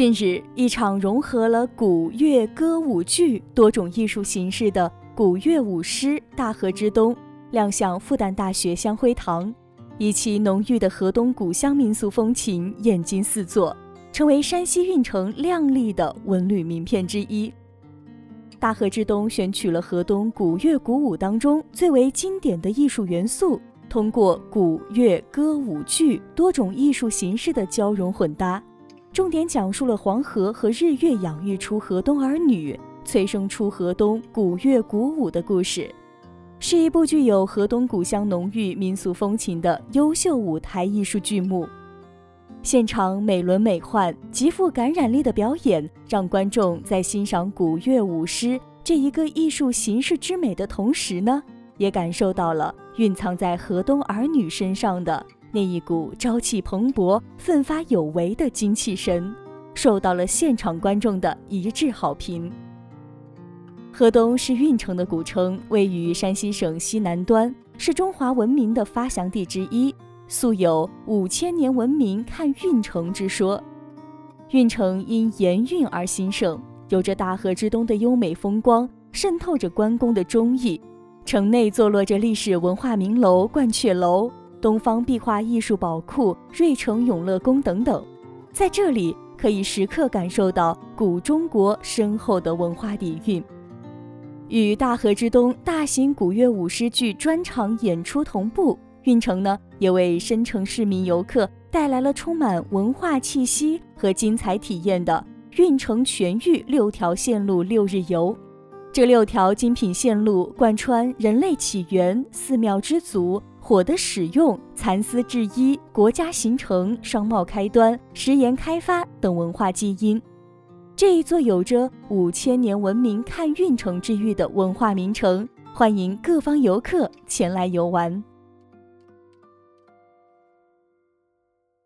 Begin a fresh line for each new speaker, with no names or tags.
近日，一场融合了古乐歌舞剧多种艺术形式的古乐舞狮《大河之东》亮相复旦大学香辉堂，以其浓郁的河东古乡民俗风情艳惊四座，成为山西运城亮丽的文旅名片之一。《大河之东》选取了河东古乐古舞当中最为经典的艺术元素，通过古乐歌舞剧多种艺术形式的交融混搭。重点讲述了黄河和日月养育出河东儿女，催生出河东古乐古舞的故事，是一部具有河东古乡浓郁民俗风情的优秀舞台艺术剧目。现场美轮美奂、极富感染力的表演，让观众在欣赏古乐舞狮这一个艺术形式之美的同时呢，也感受到了蕴藏在河东儿女身上的。那一股朝气蓬勃、奋发有为的精气神，受到了现场观众的一致好评。河东是运城的古称，位于山西省西南端，是中华文明的发祥地之一，素有“五千年文明看运城”之说。运城因盐运而兴盛，有着大河之东的优美风光，渗透着关公的忠义。城内坐落着历史文化名楼鹳雀楼。东方壁画艺术宝库、瑞城永乐宫等等，在这里可以时刻感受到古中国深厚的文化底蕴。与大河之东大型古乐舞狮剧专场演出同步，运城呢也为深城市民游客带来了充满文化气息和精彩体验的运城全域六条线路六日游。这六条精品线路贯穿人类起源、寺庙之祖。火的使用、蚕丝制衣、国家形成、商贸开端、食盐开发等文化基因，这一座有着五千年文明看运城之誉的文化名城，欢迎各方游客前来游玩。